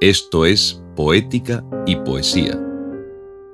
Esto es Poética y Poesía,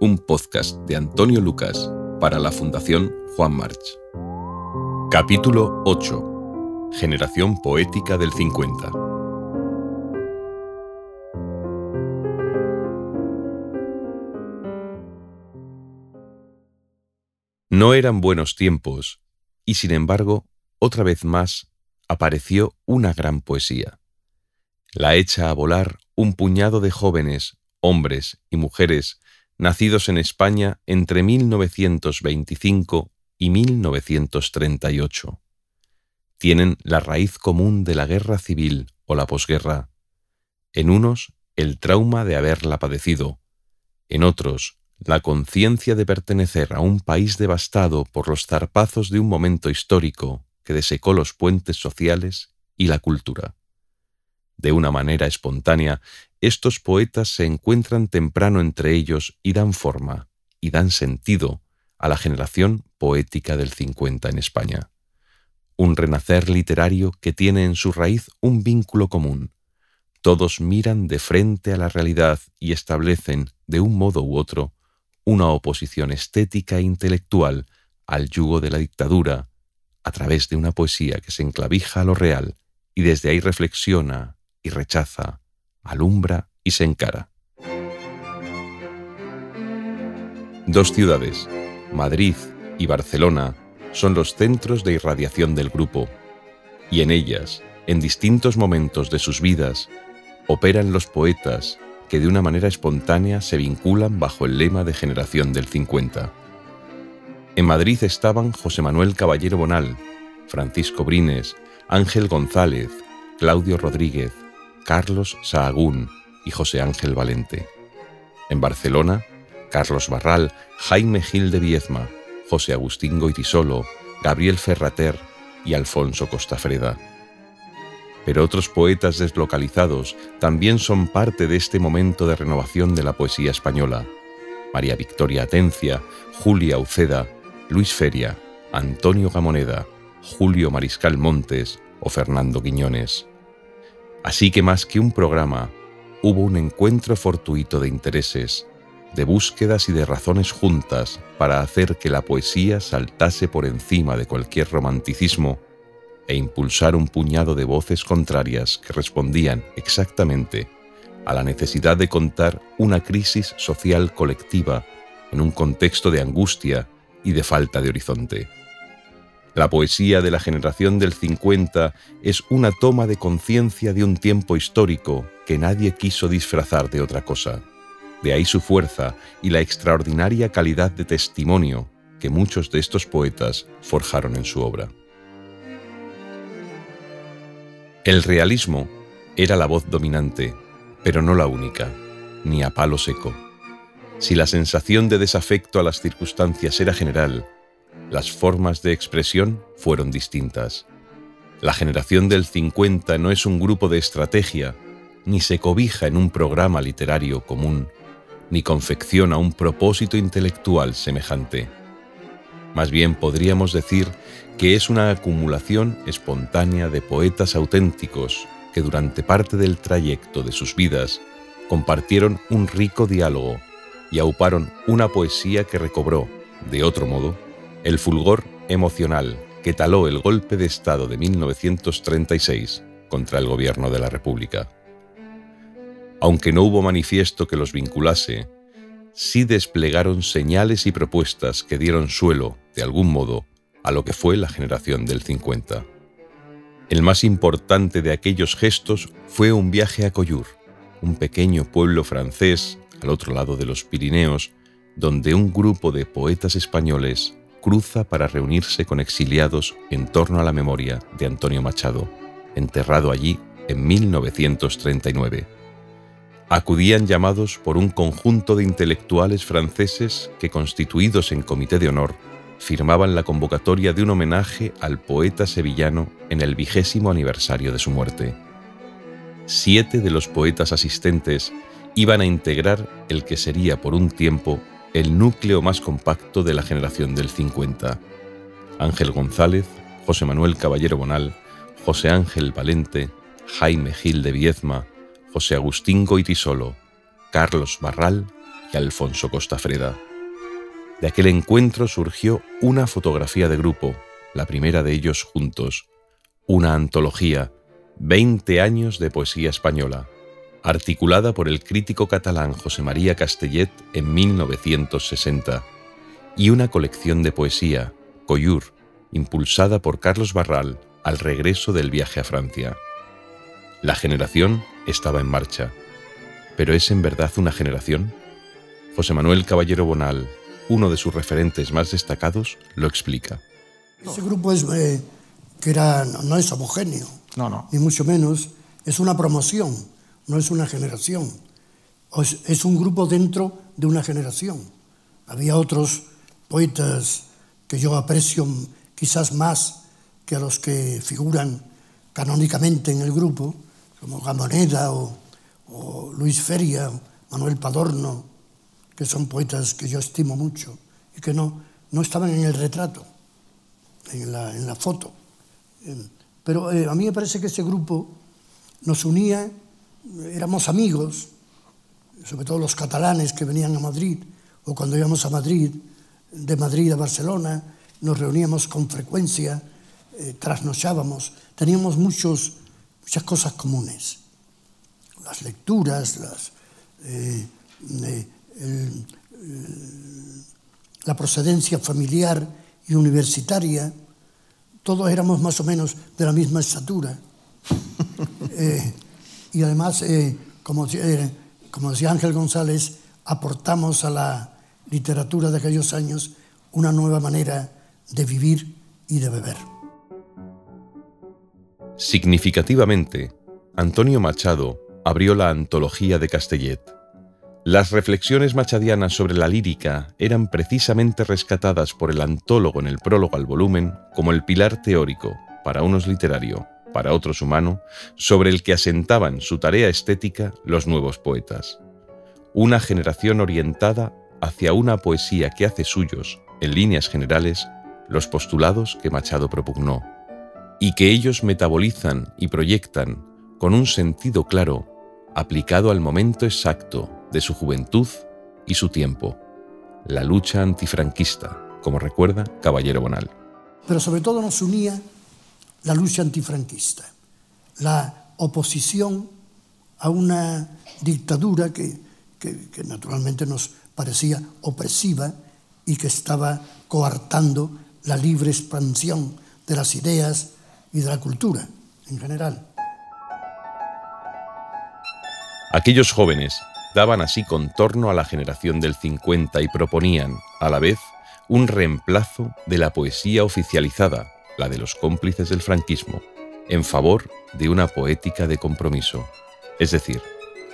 un podcast de Antonio Lucas para la Fundación Juan March. Capítulo 8. Generación Poética del 50. No eran buenos tiempos, y sin embargo, otra vez más, apareció una gran poesía. La echa a volar un puñado de jóvenes, hombres y mujeres, nacidos en España entre 1925 y 1938. Tienen la raíz común de la guerra civil o la posguerra. En unos, el trauma de haberla padecido, en otros, la conciencia de pertenecer a un país devastado por los zarpazos de un momento histórico que desecó los puentes sociales y la cultura. De una manera espontánea, estos poetas se encuentran temprano entre ellos y dan forma, y dan sentido a la generación poética del 50 en España. Un renacer literario que tiene en su raíz un vínculo común. Todos miran de frente a la realidad y establecen, de un modo u otro, una oposición estética e intelectual al yugo de la dictadura, a través de una poesía que se enclavija a lo real y desde ahí reflexiona, y rechaza, alumbra y se encara. Dos ciudades, Madrid y Barcelona, son los centros de irradiación del grupo, y en ellas, en distintos momentos de sus vidas, operan los poetas que de una manera espontánea se vinculan bajo el lema de generación del 50. En Madrid estaban José Manuel Caballero Bonal, Francisco Brines, Ángel González, Claudio Rodríguez, Carlos Sahagún y José Ángel Valente. En Barcelona, Carlos Barral, Jaime Gil de Viezma, José Agustín Goitisolo, Gabriel Ferrater y Alfonso Costafreda. Pero otros poetas deslocalizados también son parte de este momento de renovación de la poesía española. María Victoria Atencia, Julia Uceda, Luis Feria, Antonio Gamoneda, Julio Mariscal Montes o Fernando Quiñones. Así que más que un programa, hubo un encuentro fortuito de intereses, de búsquedas y de razones juntas para hacer que la poesía saltase por encima de cualquier romanticismo e impulsar un puñado de voces contrarias que respondían exactamente a la necesidad de contar una crisis social colectiva en un contexto de angustia y de falta de horizonte. La poesía de la generación del 50 es una toma de conciencia de un tiempo histórico que nadie quiso disfrazar de otra cosa. De ahí su fuerza y la extraordinaria calidad de testimonio que muchos de estos poetas forjaron en su obra. El realismo era la voz dominante, pero no la única, ni a palo seco. Si la sensación de desafecto a las circunstancias era general, las formas de expresión fueron distintas. La generación del 50 no es un grupo de estrategia, ni se cobija en un programa literario común, ni confecciona un propósito intelectual semejante. Más bien podríamos decir que es una acumulación espontánea de poetas auténticos que durante parte del trayecto de sus vidas compartieron un rico diálogo y auparon una poesía que recobró, de otro modo, el fulgor emocional que taló el golpe de Estado de 1936 contra el gobierno de la República. Aunque no hubo manifiesto que los vinculase, sí desplegaron señales y propuestas que dieron suelo, de algún modo, a lo que fue la generación del 50. El más importante de aquellos gestos fue un viaje a Coyur, un pequeño pueblo francés al otro lado de los Pirineos, donde un grupo de poetas españoles cruza para reunirse con exiliados en torno a la memoria de Antonio Machado, enterrado allí en 1939. Acudían llamados por un conjunto de intelectuales franceses que, constituidos en comité de honor, firmaban la convocatoria de un homenaje al poeta sevillano en el vigésimo aniversario de su muerte. Siete de los poetas asistentes iban a integrar el que sería por un tiempo el núcleo más compacto de la generación del 50. Ángel González, José Manuel Caballero Bonal, José Ángel Valente, Jaime Gil de Viezma, José Agustín Goitisolo, Carlos Barral y Alfonso Costafreda. De aquel encuentro surgió una fotografía de grupo, la primera de ellos juntos, una antología, 20 años de poesía española, articulada por el crítico catalán José María Castellet en 1960, y una colección de poesía, Coyur, impulsada por Carlos Barral al regreso del viaje a Francia. La generación estaba en marcha. ¿Pero es en verdad una generación? José Manuel Caballero Bonal, uno de sus referentes más destacados, lo explica. Ese grupo es, eh, que era, no es homogéneo, no, no. ni mucho menos, es una promoción, no es una generación, es un grupo dentro de una generación. Había otros poetas que yo aprecio quizás más que a los que figuran canónicamente en el grupo, como Gamoneda o, o Luis Feria, Manuel Padorno, que son poetas que yo estimo mucho y que no, no estaban en el retrato, en la, en la foto. Pero eh, a mí me parece que ese grupo nos unía éramos amigos, sobre todo los catalanes que venían a Madrid, o cuando íbamos a Madrid, de Madrid a Barcelona, nos reuníamos con frecuencia, eh, trasnochábamos, teníamos muchos muchas cosas comunes. Las lecturas, las, eh, la procedencia familiar y universitaria, todos éramos más o menos de la misma estatura. Eh, y además, eh, como, como decía Ángel González, aportamos a la literatura de aquellos años una nueva manera de vivir y de beber. Significativamente, Antonio Machado abrió la antología de Castellet. Las reflexiones machadianas sobre la lírica eran precisamente rescatadas por el antólogo en el prólogo al volumen como el pilar teórico, para unos literario, para otros humano, sobre el que asentaban su tarea estética los nuevos poetas. Una generación orientada hacia una poesía que hace suyos, en líneas generales, los postulados que Machado propugnó y que ellos metabolizan y proyectan con un sentido claro, aplicado al momento exacto de su juventud y su tiempo, la lucha antifranquista, como recuerda Caballero Bonal. Pero sobre todo nos unía la lucha antifranquista, la oposición a una dictadura que, que, naturalmente nos parecía opresiva y que estaba coartando la libre expansión de las ideas y de la cultura en general. Aquellos jóvenes daban así contorno a la generación del 50 y proponían, a la vez, un reemplazo de la poesía oficializada, la de los cómplices del franquismo, en favor de una poética de compromiso. Es decir,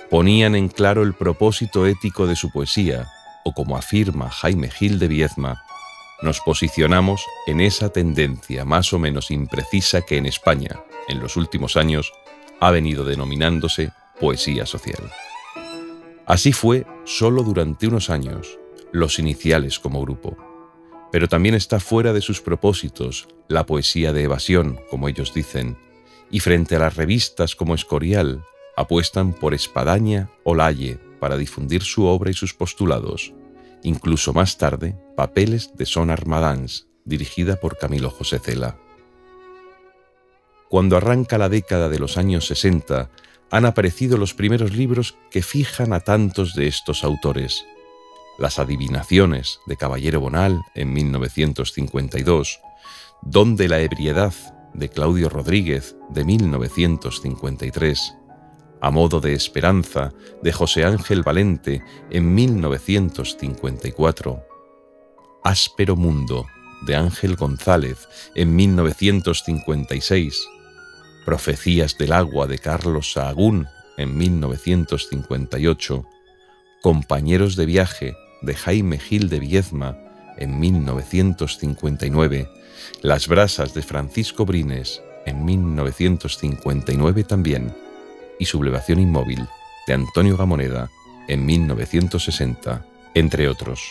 ponían en claro el propósito ético de su poesía, o como afirma Jaime Gil de Viezma, nos posicionamos en esa tendencia más o menos imprecisa que en España, en los últimos años, ha venido denominándose poesía social. Así fue solo durante unos años, los iniciales como grupo. Pero también está fuera de sus propósitos la poesía de evasión, como ellos dicen, y frente a las revistas como Escorial, apuestan por Espadaña o Lalle para difundir su obra y sus postulados incluso más tarde Papeles de Son Armadans, dirigida por Camilo José Cela. Cuando arranca la década de los años 60, han aparecido los primeros libros que fijan a tantos de estos autores. Las adivinaciones de Caballero Bonal en 1952, Don de la ebriedad de Claudio Rodríguez de 1953, a modo de esperanza de José Ángel Valente en 1954, Áspero Mundo de Ángel González en 1956, Profecías del Agua de Carlos Sahagún en 1958, Compañeros de Viaje de Jaime Gil de Viezma en 1959, Las Brasas de Francisco Brines en 1959 también, y Sublevación Inmóvil de Antonio Gamoneda en 1960, entre otros.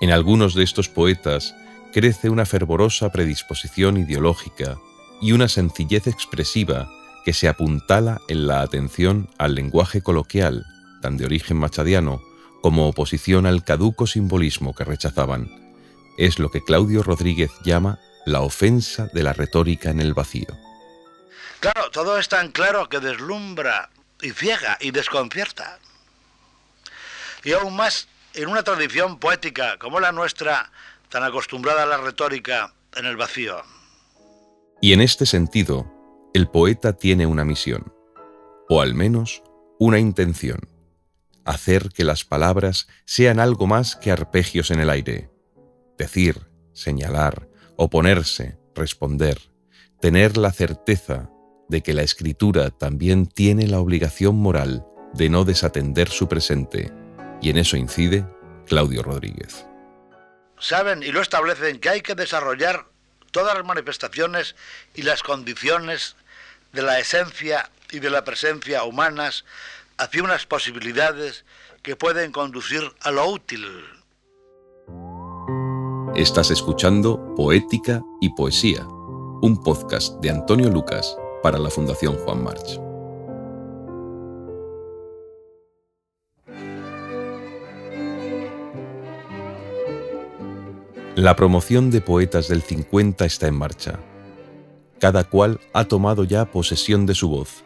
En algunos de estos poetas crece una fervorosa predisposición ideológica y una sencillez expresiva que se apuntala en la atención al lenguaje coloquial, tan de origen machadiano, como oposición al caduco simbolismo que rechazaban. Es lo que Claudio Rodríguez llama la ofensa de la retórica en el vacío. Claro, todo es tan claro que deslumbra y ciega y desconcierta. Y aún más en una tradición poética como la nuestra, tan acostumbrada a la retórica en el vacío. Y en este sentido, el poeta tiene una misión, o al menos una intención, hacer que las palabras sean algo más que arpegios en el aire, decir, señalar, oponerse, responder, tener la certeza de que la escritura también tiene la obligación moral de no desatender su presente, y en eso incide Claudio Rodríguez. Saben y lo establecen que hay que desarrollar todas las manifestaciones y las condiciones de la esencia y de la presencia humanas hacia unas posibilidades que pueden conducir a lo útil. Estás escuchando Poética y Poesía, un podcast de Antonio Lucas para la Fundación Juan March. La promoción de poetas del 50 está en marcha. Cada cual ha tomado ya posesión de su voz,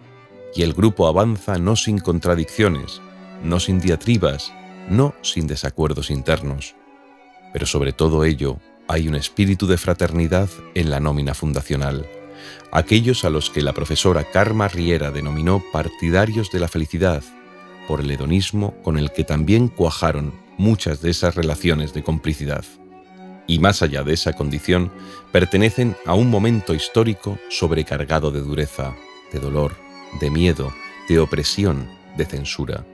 y el grupo avanza no sin contradicciones, no sin diatribas, no sin desacuerdos internos. Pero sobre todo ello hay un espíritu de fraternidad en la nómina fundacional. Aquellos a los que la profesora Karma Riera denominó partidarios de la felicidad, por el hedonismo con el que también cuajaron muchas de esas relaciones de complicidad y más allá de esa condición, pertenecen a un momento histórico sobrecargado de dureza, de dolor, de miedo, de opresión, de censura.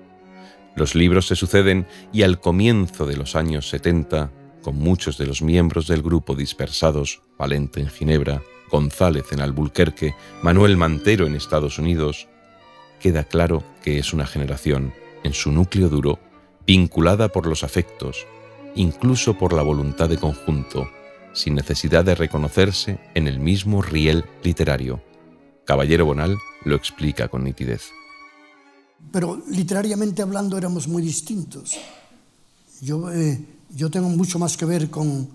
Los libros se suceden y al comienzo de los años 70, con muchos de los miembros del grupo dispersados, Valente en Ginebra, González en Albuquerque, Manuel Mantero en Estados Unidos, queda claro que es una generación, en su núcleo duro, vinculada por los afectos, incluso por la voluntad de conjunto, sin necesidad de reconocerse en el mismo riel literario. Caballero Bonal lo explica con nitidez. Pero literariamente hablando éramos muy distintos. Yo, eh, yo tengo mucho más que ver con,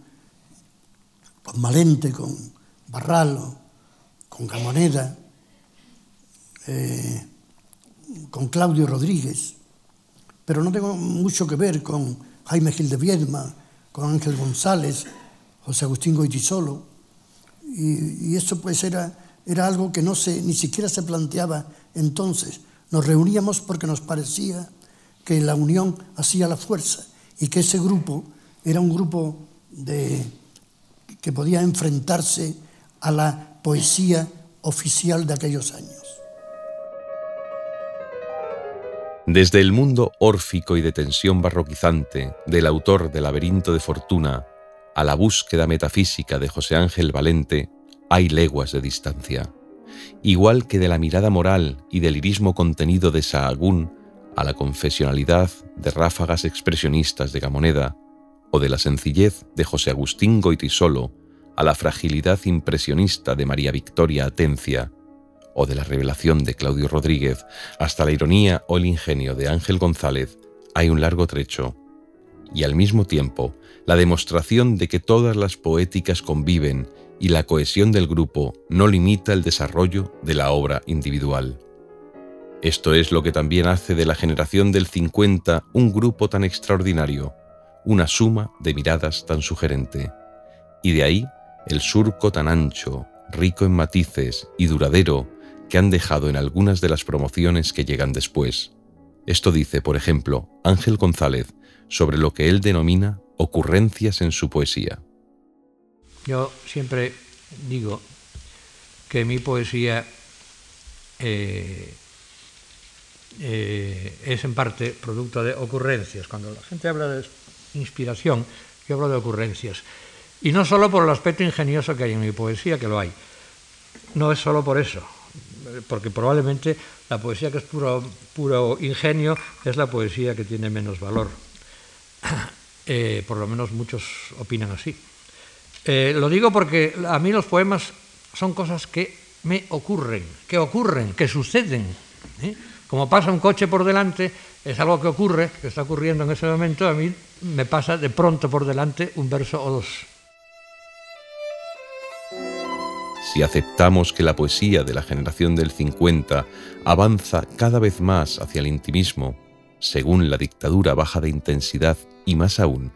con Malente, con Barral, con Gamoneda, eh, con Claudio Rodríguez, pero no tengo mucho que ver con Jaime Gil de Viedma, con Ángel González, José Agustín Goitisolo. Y, y eso pues era, era algo que no se, ni siquiera se planteaba entonces. Nos reuníamos porque nos parecía que la unión hacía la fuerza y que ese grupo era un grupo de, que podía enfrentarse a la poesía oficial de aquellos años. Desde el mundo órfico y de tensión barroquizante del autor del Laberinto de Fortuna a la búsqueda metafísica de José Ángel Valente, hay leguas de distancia. Igual que de la mirada moral y del irismo contenido de Sahagún a la confesionalidad de ráfagas expresionistas de Gamoneda, o de la sencillez de José Agustín Goitisolo a la fragilidad impresionista de María Victoria Atencia, o de la revelación de Claudio Rodríguez hasta la ironía o el ingenio de Ángel González, hay un largo trecho, y al mismo tiempo la demostración de que todas las poéticas conviven y la cohesión del grupo no limita el desarrollo de la obra individual. Esto es lo que también hace de la generación del 50 un grupo tan extraordinario, una suma de miradas tan sugerente, y de ahí el surco tan ancho, rico en matices y duradero que han dejado en algunas de las promociones que llegan después. Esto dice, por ejemplo, Ángel González sobre lo que él denomina ocurrencias en su poesía. Yo siempre digo que mi poesía eh, eh, es en parte producto de ocurrencias. Cuando la gente habla de inspiración, yo hablo de ocurrencias. Y no solo por el aspecto ingenioso que hay en mi poesía, que lo hay. No es solo por eso porque probablemente la poesía que es puro, puro ingenio es la poesía que tiene menos valor. Eh, por lo menos muchos opinan así. Eh, lo digo porque a mí los poemas son cosas que me ocurren, que ocurren, que suceden. ¿eh? Como pasa un coche por delante, es algo que ocurre, que está ocurriendo en ese momento, a mí me pasa de pronto por delante un verso o dos. Si aceptamos que la poesía de la generación del 50 avanza cada vez más hacia el intimismo, según la dictadura baja de intensidad y más aún,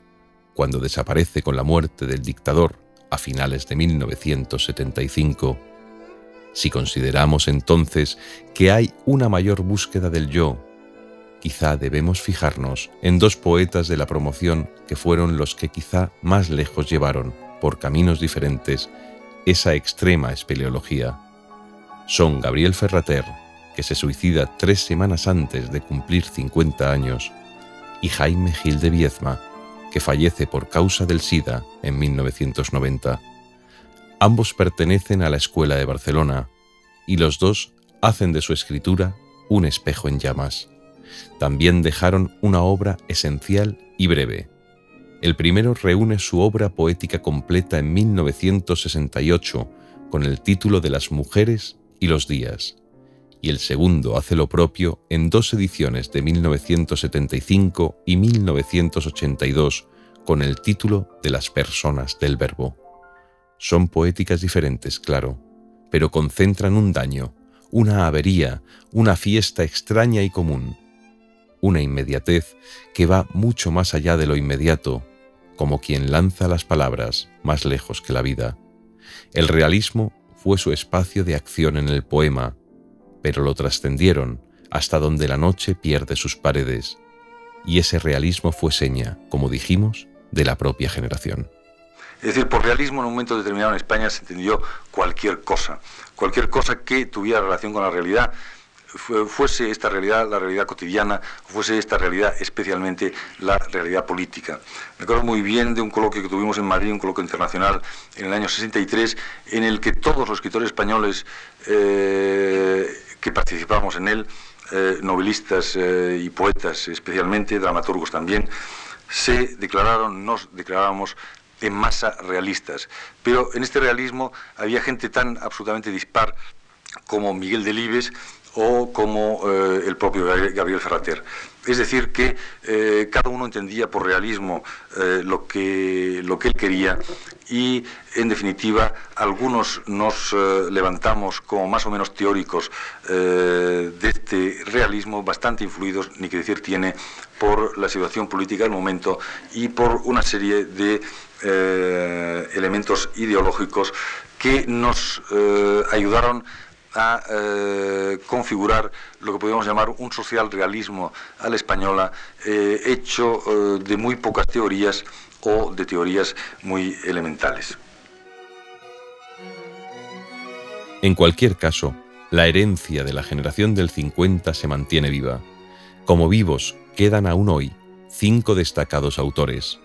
cuando desaparece con la muerte del dictador a finales de 1975, si consideramos entonces que hay una mayor búsqueda del yo, quizá debemos fijarnos en dos poetas de la promoción que fueron los que quizá más lejos llevaron, por caminos diferentes, esa extrema espeleología. Son Gabriel Ferrater, que se suicida tres semanas antes de cumplir 50 años, y Jaime Gil de Viezma, que fallece por causa del SIDA en 1990. Ambos pertenecen a la Escuela de Barcelona, y los dos hacen de su escritura un espejo en llamas. También dejaron una obra esencial y breve, el primero reúne su obra poética completa en 1968 con el título de Las mujeres y los días, y el segundo hace lo propio en dos ediciones de 1975 y 1982 con el título de Las personas del verbo. Son poéticas diferentes, claro, pero concentran un daño, una avería, una fiesta extraña y común, una inmediatez que va mucho más allá de lo inmediato como quien lanza las palabras más lejos que la vida. El realismo fue su espacio de acción en el poema, pero lo trascendieron hasta donde la noche pierde sus paredes, y ese realismo fue seña, como dijimos, de la propia generación. Es decir, por realismo en un momento determinado en España se entendió cualquier cosa, cualquier cosa que tuviera relación con la realidad, fuese esta realidad la realidad cotidiana, fuese esta realidad especialmente la realidad política. Me acuerdo muy bien de un coloquio que tuvimos en Madrid, un coloquio internacional en el año 63, en el que todos los escritores españoles eh, que participamos en él, eh, novelistas eh, y poetas especialmente, dramaturgos también, se declararon, nos declarábamos en masa realistas. Pero en este realismo había gente tan absolutamente dispar como Miguel Delibes, o como eh, el propio Gabriel Ferrater. Es decir, que eh, cada uno entendía por realismo eh, lo, que, lo que él quería y, en definitiva, algunos nos levantamos como más o menos teóricos de este realismo, bastante influidos, ni que decir tiene, por la situación política del momento y por una serie de elementos ideológicos que nos ayudaron a eh, configurar lo que podríamos llamar un social realismo a la española, eh, hecho eh, de muy pocas teorías o de teorías muy elementales. En cualquier caso, la herencia de la generación del 50 se mantiene viva. Como vivos quedan aún hoy cinco destacados autores,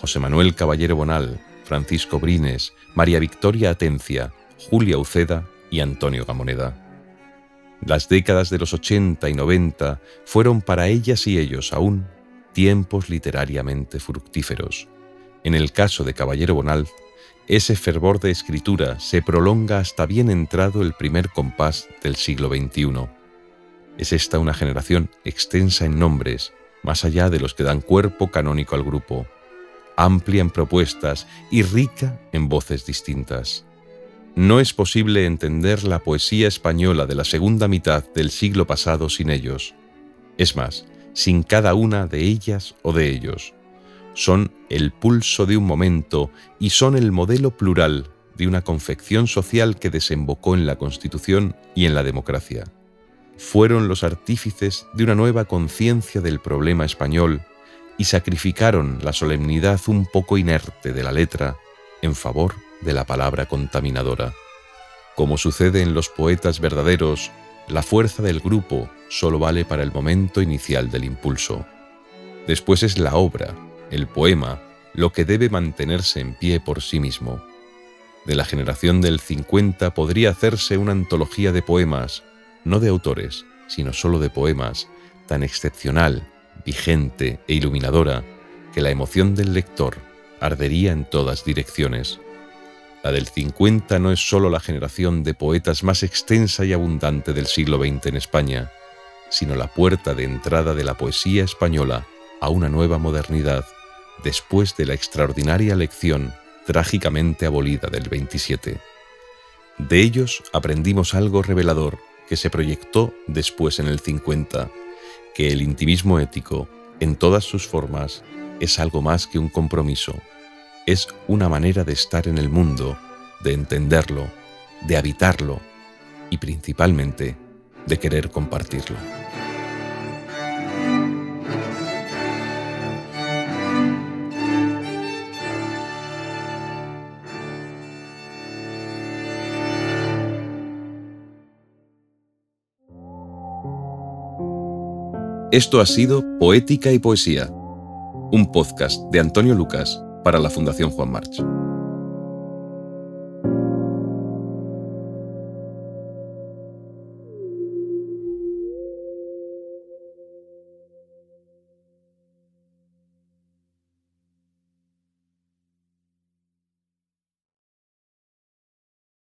José Manuel Caballero Bonal, Francisco Brines, María Victoria Atencia, Julia Uceda y Antonio Gamoneda. Las décadas de los 80 y 90 fueron para ellas y ellos aún tiempos literariamente fructíferos. En el caso de Caballero Bonal, ese fervor de escritura se prolonga hasta bien entrado el primer compás del siglo XXI. Es esta una generación extensa en nombres, más allá de los que dan cuerpo canónico al grupo, amplia en propuestas y rica en voces distintas. No es posible entender la poesía española de la segunda mitad del siglo pasado sin ellos. Es más, sin cada una de ellas o de ellos. Son el pulso de un momento y son el modelo plural de una confección social que desembocó en la Constitución y en la democracia. Fueron los artífices de una nueva conciencia del problema español y sacrificaron la solemnidad un poco inerte de la letra en favor de la palabra contaminadora. Como sucede en los poetas verdaderos, la fuerza del grupo solo vale para el momento inicial del impulso. Después es la obra, el poema, lo que debe mantenerse en pie por sí mismo. De la generación del 50 podría hacerse una antología de poemas, no de autores, sino solo de poemas, tan excepcional, vigente e iluminadora que la emoción del lector ardería en todas direcciones La del 50 no es sólo la generación de poetas más extensa y abundante del siglo XX en España, sino la puerta de entrada de la poesía española a una nueva modernidad después de la extraordinaria lección trágicamente abolida del 27. De ellos aprendimos algo revelador que se proyectó después en el 50, que el intimismo ético, en todas sus formas, es algo más que un compromiso, es una manera de estar en el mundo, de entenderlo, de habitarlo y principalmente de querer compartirlo. Esto ha sido Poética y Poesía, un podcast de Antonio Lucas para la Fundación Juan March.